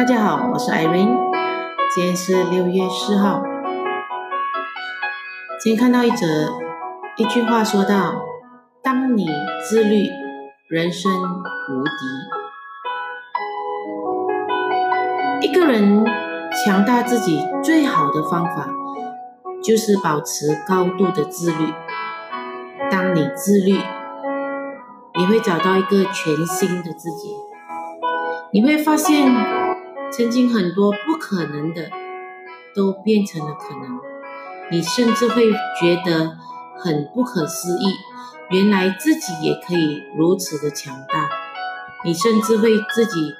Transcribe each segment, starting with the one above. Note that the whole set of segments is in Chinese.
大家好，我是 Irene，今天是六月四号。今天看到一则一句话说到：当你自律，人生无敌。一个人强大自己最好的方法，就是保持高度的自律。当你自律，你会找到一个全新的自己，你会发现，曾经很多不可能的，都变成了可能。你甚至会觉得很不可思议，原来自己也可以如此的强大。你甚至会自己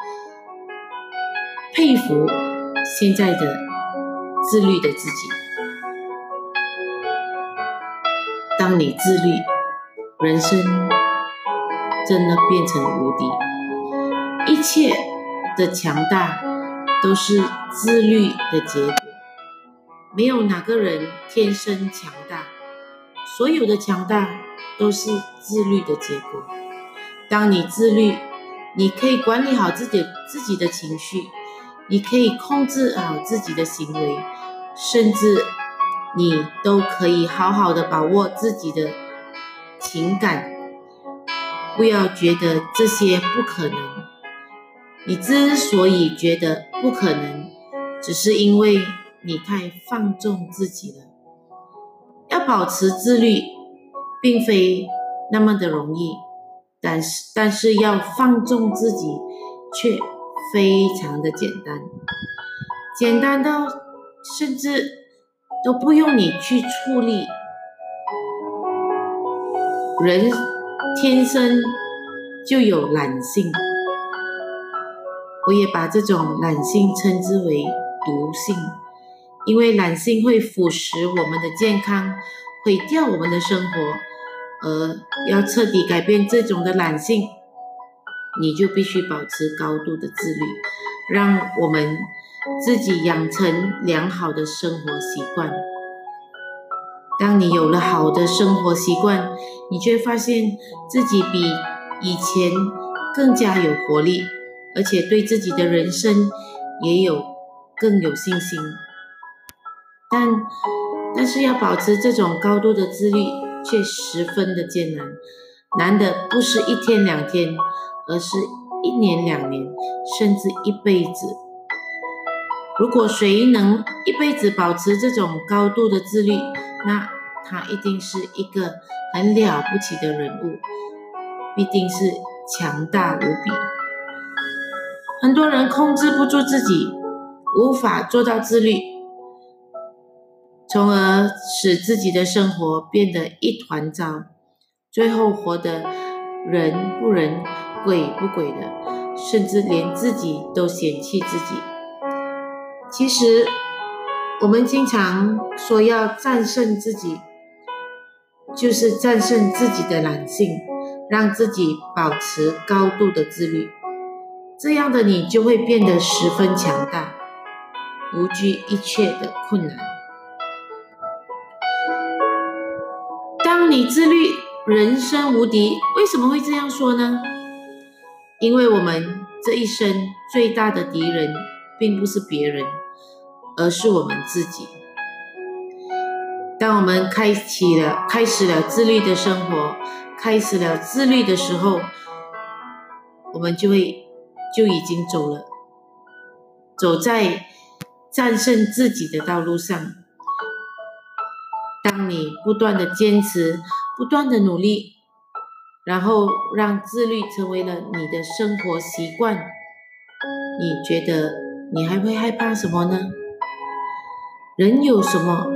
佩服现在的自律的自己。当你自律，人生。真的变成无敌，一切的强大都是自律的结果。没有哪个人天生强大，所有的强大都是自律的结果。当你自律，你可以管理好自己自己的情绪，你可以控制好自己的行为，甚至你都可以好好的把握自己的情感。不要觉得这些不可能。你之所以觉得不可能，只是因为你太放纵自己了。要保持自律，并非那么的容易，但是但是要放纵自己，却非常的简单，简单到甚至都不用你去处理人。天生就有懒性，我也把这种懒性称之为毒性，因为懒性会腐蚀我们的健康，毁掉我们的生活。而要彻底改变这种的懒性，你就必须保持高度的自律，让我们自己养成良好的生活习惯。当你有了好的生活习惯，你却发现自己比以前更加有活力，而且对自己的人生也有更有信心。但但是要保持这种高度的自律，却十分的艰难，难的不是一天两天，而是一年两年，甚至一辈子。如果谁能一辈子保持这种高度的自律，那他一定是一个很了不起的人物，必定是强大无比。很多人控制不住自己，无法做到自律，从而使自己的生活变得一团糟，最后活得人不人、鬼不鬼的，甚至连自己都嫌弃自己。其实，我们经常说要战胜自己。就是战胜自己的懒性，让自己保持高度的自律，这样的你就会变得十分强大，无惧一切的困难。当你自律，人生无敌。为什么会这样说呢？因为我们这一生最大的敌人，并不是别人，而是我们自己。当我们开启了、开始了自律的生活，开始了自律的时候，我们就会就已经走了，走在战胜自己的道路上。当你不断的坚持、不断的努力，然后让自律成为了你的生活习惯，你觉得你还会害怕什么呢？人有什么？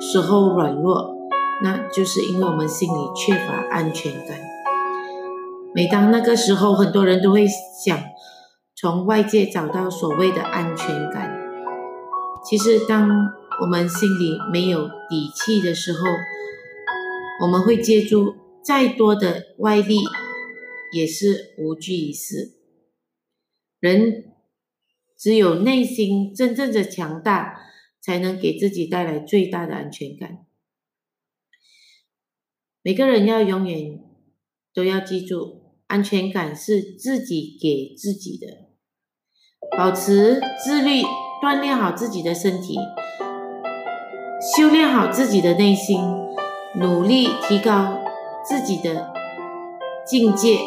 时候软弱，那就是因为我们心里缺乏安全感。每当那个时候，很多人都会想从外界找到所谓的安全感。其实，当我们心里没有底气的时候，我们会借助再多的外力，也是无济于事。人只有内心真正的强大。才能给自己带来最大的安全感。每个人要永远都要记住，安全感是自己给自己的。保持自律，锻炼好自己的身体，修炼好自己的内心，努力提高自己的境界。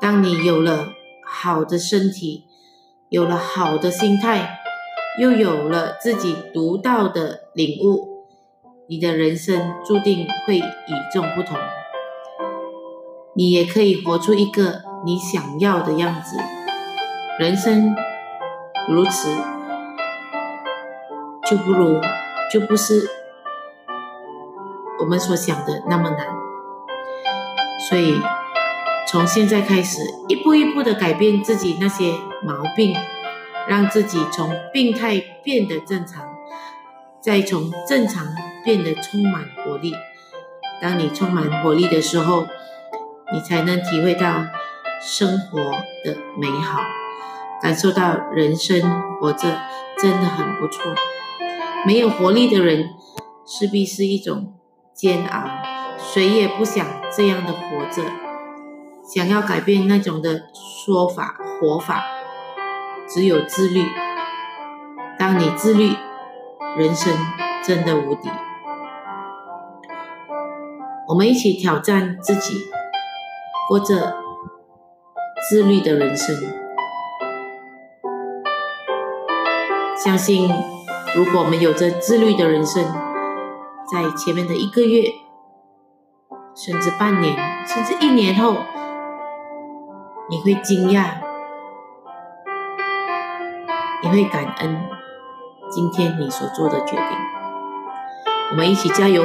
当你有了好的身体，有了好的心态，又有了自己独到的领悟，你的人生注定会与众不同。你也可以活出一个你想要的样子。人生如此，就不如就不是我们所想的那么难。所以，从现在开始，一步一步的改变自己那些毛病，让自己从病态变得正常，再从正常变得充满活力。当你充满活力的时候，你才能体会到生活的美好，感受到人生活着真的很不错。没有活力的人，势必是一种煎熬，谁也不想这样的活着。想要改变那种的说法活法，只有自律。当你自律，人生真的无敌。我们一起挑战自己。过着自律的人生，相信如果我们有着自律的人生，在前面的一个月，甚至半年，甚至一年后，你会惊讶，你会感恩今天你所做的决定。我们一起加油！